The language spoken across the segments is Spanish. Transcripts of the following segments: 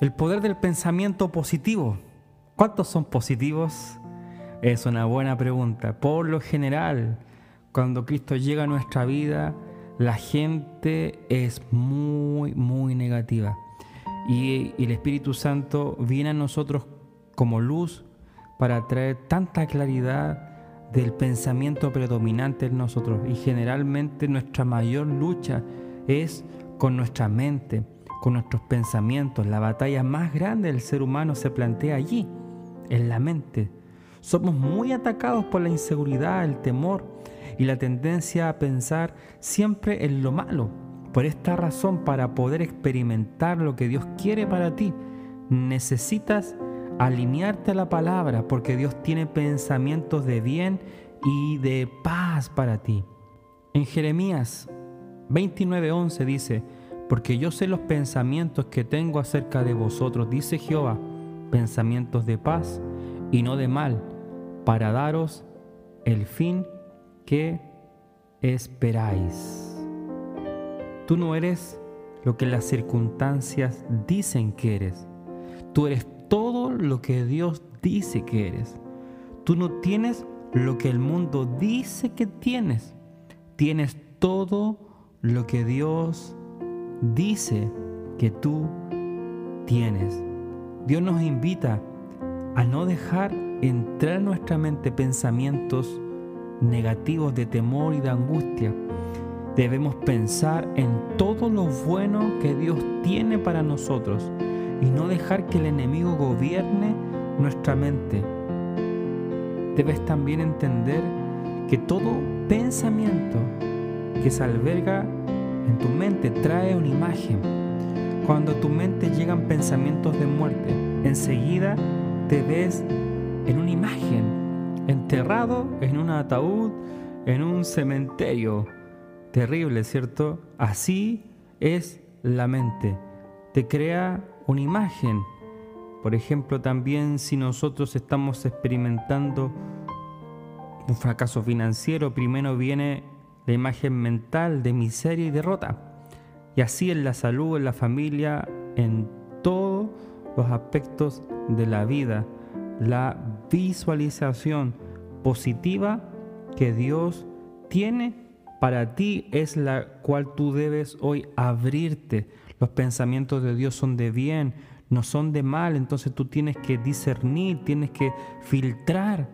El poder del pensamiento positivo. ¿Cuántos son positivos? Es una buena pregunta. Por lo general, cuando Cristo llega a nuestra vida, la gente es muy, muy negativa. Y, el Espíritu Santo viene a nosotros como luz para traer tanta claridad del pensamiento predominante en nosotros. Y generalmente nuestra mayor lucha es con nuestra mente con nuestros pensamientos. La batalla más grande del ser humano se plantea allí, en la mente. Somos muy atacados por la inseguridad, el temor y la tendencia a pensar siempre en lo malo. Por esta razón, para poder experimentar lo que Dios quiere para ti, necesitas alinearte a la palabra, porque Dios tiene pensamientos de bien y de paz para ti. En Jeremías 29:11 dice, porque yo sé los pensamientos que tengo acerca de vosotros, dice Jehová, pensamientos de paz y no de mal, para daros el fin que esperáis. Tú no eres lo que las circunstancias dicen que eres. Tú eres todo lo que Dios dice que eres. Tú no tienes lo que el mundo dice que tienes. Tienes todo lo que Dios dice que tú tienes. Dios nos invita a no dejar entrar en nuestra mente pensamientos negativos de temor y de angustia. Debemos pensar en todo lo bueno que Dios tiene para nosotros y no dejar que el enemigo gobierne nuestra mente. Debes también entender que todo pensamiento que se alberga en tu mente trae una imagen. Cuando a tu mente llegan pensamientos de muerte, enseguida te ves en una imagen, enterrado en un ataúd, en un cementerio. Terrible, ¿cierto? Así es la mente. Te crea una imagen. Por ejemplo, también si nosotros estamos experimentando un fracaso financiero, primero viene la imagen mental de miseria y derrota. Y así en la salud, en la familia, en todos los aspectos de la vida, la visualización positiva que Dios tiene para ti es la cual tú debes hoy abrirte. Los pensamientos de Dios son de bien, no son de mal, entonces tú tienes que discernir, tienes que filtrar.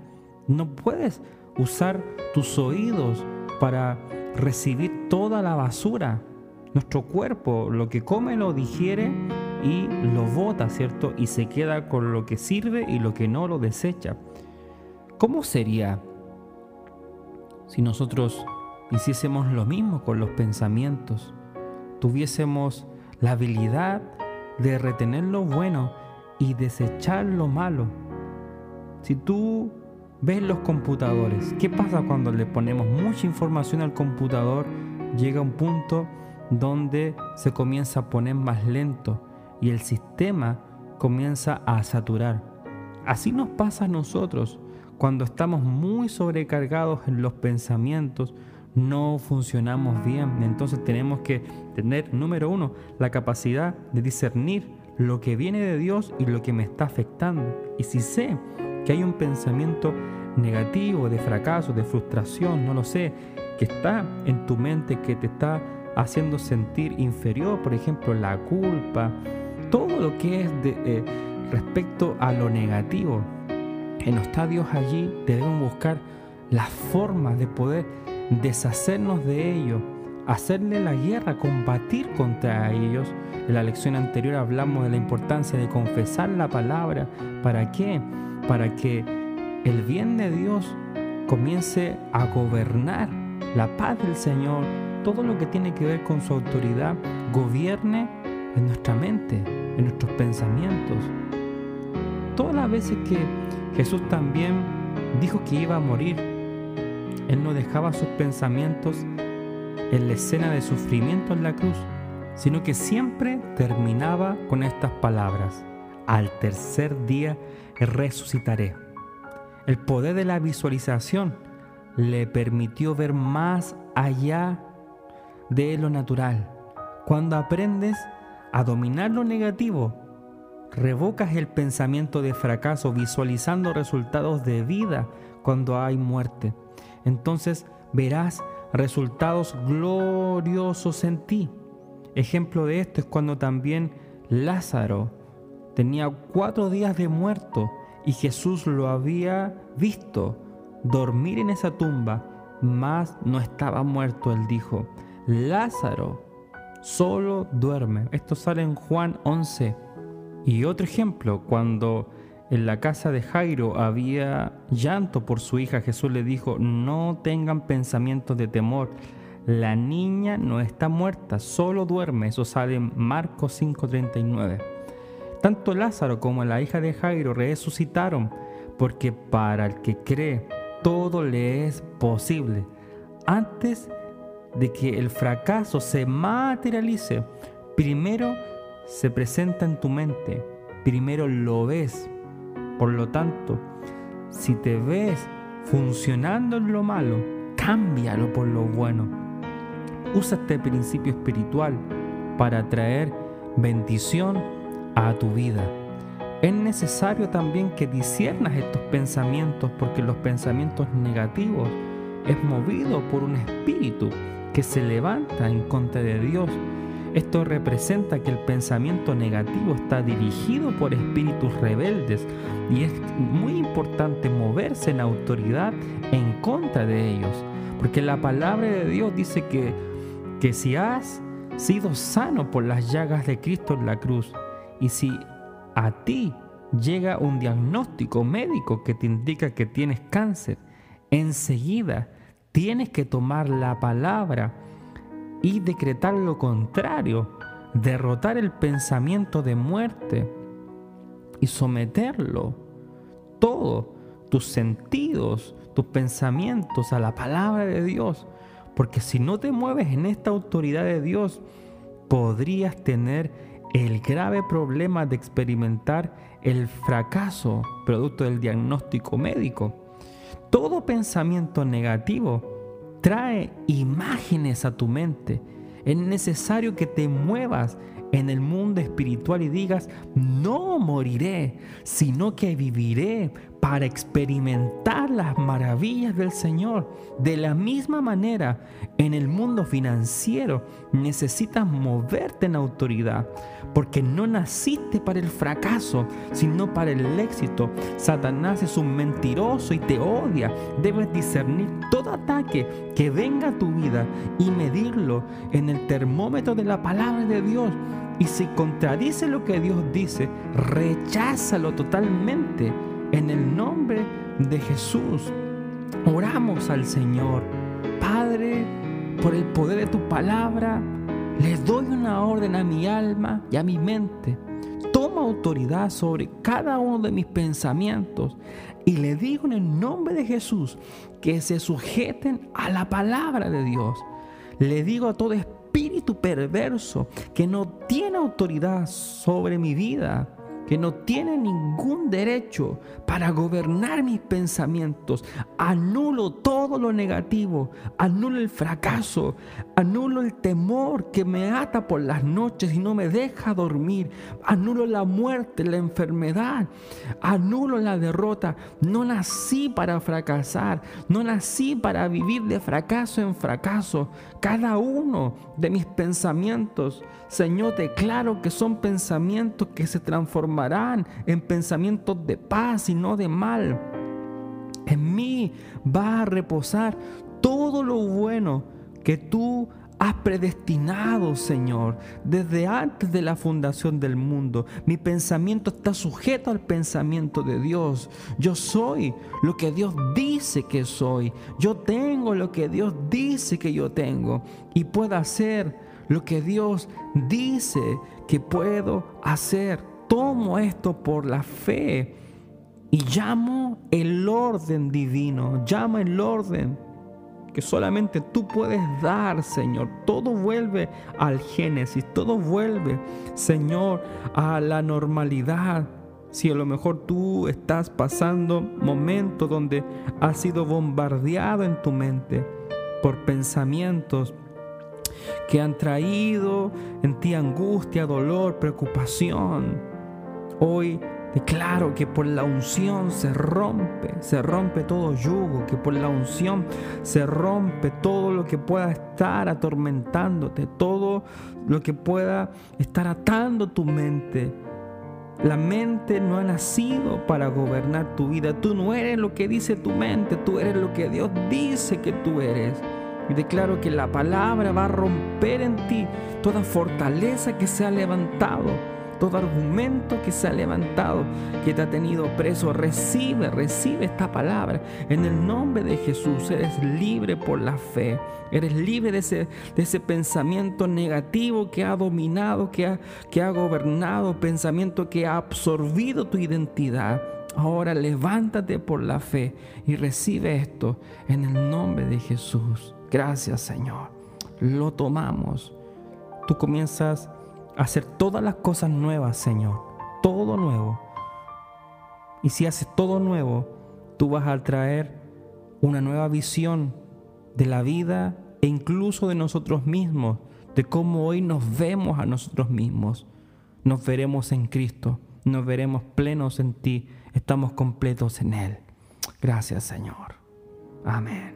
No puedes usar tus oídos para recibir toda la basura. Nuestro cuerpo lo que come lo digiere y lo bota, ¿cierto? Y se queda con lo que sirve y lo que no lo desecha. ¿Cómo sería si nosotros hiciésemos lo mismo con los pensamientos? Tuviésemos la habilidad de retener lo bueno y desechar lo malo. Si tú ves los computadores. ¿Qué pasa cuando le ponemos mucha información al computador? Llega un punto donde se comienza a poner más lento y el sistema comienza a saturar. Así nos pasa a nosotros. Cuando estamos muy sobrecargados en los pensamientos, no funcionamos bien. Entonces tenemos que tener, número uno, la capacidad de discernir lo que viene de Dios y lo que me está afectando. Y si sé que hay un pensamiento negativo, de fracaso, de frustración, no lo sé, que está en tu mente, que te está haciendo sentir inferior, por ejemplo, la culpa, todo lo que es de, eh, respecto a lo negativo. En los estadios allí debemos buscar la forma de poder deshacernos de ello, hacerle la guerra, combatir contra ellos. En la lección anterior hablamos de la importancia de confesar la palabra. ¿Para qué? para que el bien de Dios comience a gobernar, la paz del Señor, todo lo que tiene que ver con su autoridad, gobierne en nuestra mente, en nuestros pensamientos. Todas las veces que Jesús también dijo que iba a morir, Él no dejaba sus pensamientos en la escena de sufrimiento en la cruz, sino que siempre terminaba con estas palabras. Al tercer día resucitaré. El poder de la visualización le permitió ver más allá de lo natural. Cuando aprendes a dominar lo negativo, revocas el pensamiento de fracaso visualizando resultados de vida cuando hay muerte. Entonces verás resultados gloriosos en ti. Ejemplo de esto es cuando también Lázaro tenía cuatro días de muerto y Jesús lo había visto dormir en esa tumba, mas no estaba muerto. Él dijo, Lázaro solo duerme. Esto sale en Juan 11. Y otro ejemplo, cuando en la casa de Jairo había llanto por su hija, Jesús le dijo, no tengan pensamientos de temor, la niña no está muerta, solo duerme. Eso sale en Marcos 5:39. Tanto Lázaro como la hija de Jairo resucitaron, porque para el que cree, todo le es posible. Antes de que el fracaso se materialice, primero se presenta en tu mente, primero lo ves. Por lo tanto, si te ves funcionando en lo malo, cámbialo por lo bueno. Usa este principio espiritual para traer bendición a tu vida. Es necesario también que disiernas estos pensamientos porque los pensamientos negativos es movido por un espíritu que se levanta en contra de Dios esto representa que el pensamiento negativo está dirigido por espíritus rebeldes y es muy importante moverse en autoridad en contra de ellos. Porque la palabra de Dios dice que, que si has sido sano por las llagas de Cristo en la cruz y si a ti llega un diagnóstico médico que te indica que tienes cáncer, enseguida tienes que tomar la palabra y decretar lo contrario, derrotar el pensamiento de muerte y someterlo, todo, tus sentidos, tus pensamientos a la palabra de Dios. Porque si no te mueves en esta autoridad de Dios, podrías tener el grave problema de experimentar el fracaso producto del diagnóstico médico. Todo pensamiento negativo trae imágenes a tu mente. Es necesario que te muevas en el mundo espiritual y digas, no moriré, sino que viviré para experimentar las maravillas del Señor. De la misma manera, en el mundo financiero necesitas moverte en autoridad, porque no naciste para el fracaso, sino para el éxito. Satanás es un mentiroso y te odia. Debes discernir todo ataque que venga a tu vida y medirlo en el termómetro de la palabra de Dios. Y si contradice lo que Dios dice, recházalo totalmente en el nombre de Jesús. Oramos al Señor. Padre, por el poder de tu palabra, le doy una orden a mi alma y a mi mente. Toma autoridad sobre cada uno de mis pensamientos y le digo en el nombre de Jesús que se sujeten a la palabra de Dios. Le digo a todo espíritu perverso que no tiene autoridad sobre mi vida, que no tiene ningún derecho para gobernar mis pensamientos. Anulo todo lo negativo, anulo el fracaso, anulo el temor que me ata por las noches y no me deja dormir, anulo la muerte, la enfermedad, anulo la derrota. No nací para fracasar, no nací para vivir de fracaso en fracaso. Cada uno de mis pensamientos, Señor, declaro que son pensamientos que se en pensamientos de paz y no de mal. En mí va a reposar todo lo bueno que tú has predestinado, Señor, desde antes de la fundación del mundo. Mi pensamiento está sujeto al pensamiento de Dios. Yo soy lo que Dios dice que soy. Yo tengo lo que Dios dice que yo tengo. Y puedo hacer lo que Dios dice que puedo hacer. Tomo esto por la fe y llamo el orden divino. Llamo el orden que solamente tú puedes dar, Señor. Todo vuelve al Génesis, todo vuelve, Señor, a la normalidad. Si a lo mejor tú estás pasando momentos donde has sido bombardeado en tu mente por pensamientos que han traído en ti angustia, dolor, preocupación. Hoy declaro que por la unción se rompe, se rompe todo yugo, que por la unción se rompe todo lo que pueda estar atormentándote, todo lo que pueda estar atando tu mente. La mente no ha nacido para gobernar tu vida. Tú no eres lo que dice tu mente, tú eres lo que Dios dice que tú eres. Y declaro que la palabra va a romper en ti toda fortaleza que se ha levantado todo argumento que se ha levantado, que te ha tenido preso, recibe, recibe esta palabra. En el nombre de Jesús eres libre por la fe. Eres libre de ese, de ese pensamiento negativo que ha dominado, que ha, que ha gobernado, pensamiento que ha absorbido tu identidad. Ahora levántate por la fe y recibe esto en el nombre de Jesús. Gracias Señor. Lo tomamos. Tú comienzas hacer todas las cosas nuevas, Señor. Todo nuevo. Y si haces todo nuevo, tú vas a traer una nueva visión de la vida e incluso de nosotros mismos, de cómo hoy nos vemos a nosotros mismos. Nos veremos en Cristo, nos veremos plenos en ti, estamos completos en Él. Gracias Señor. Amén.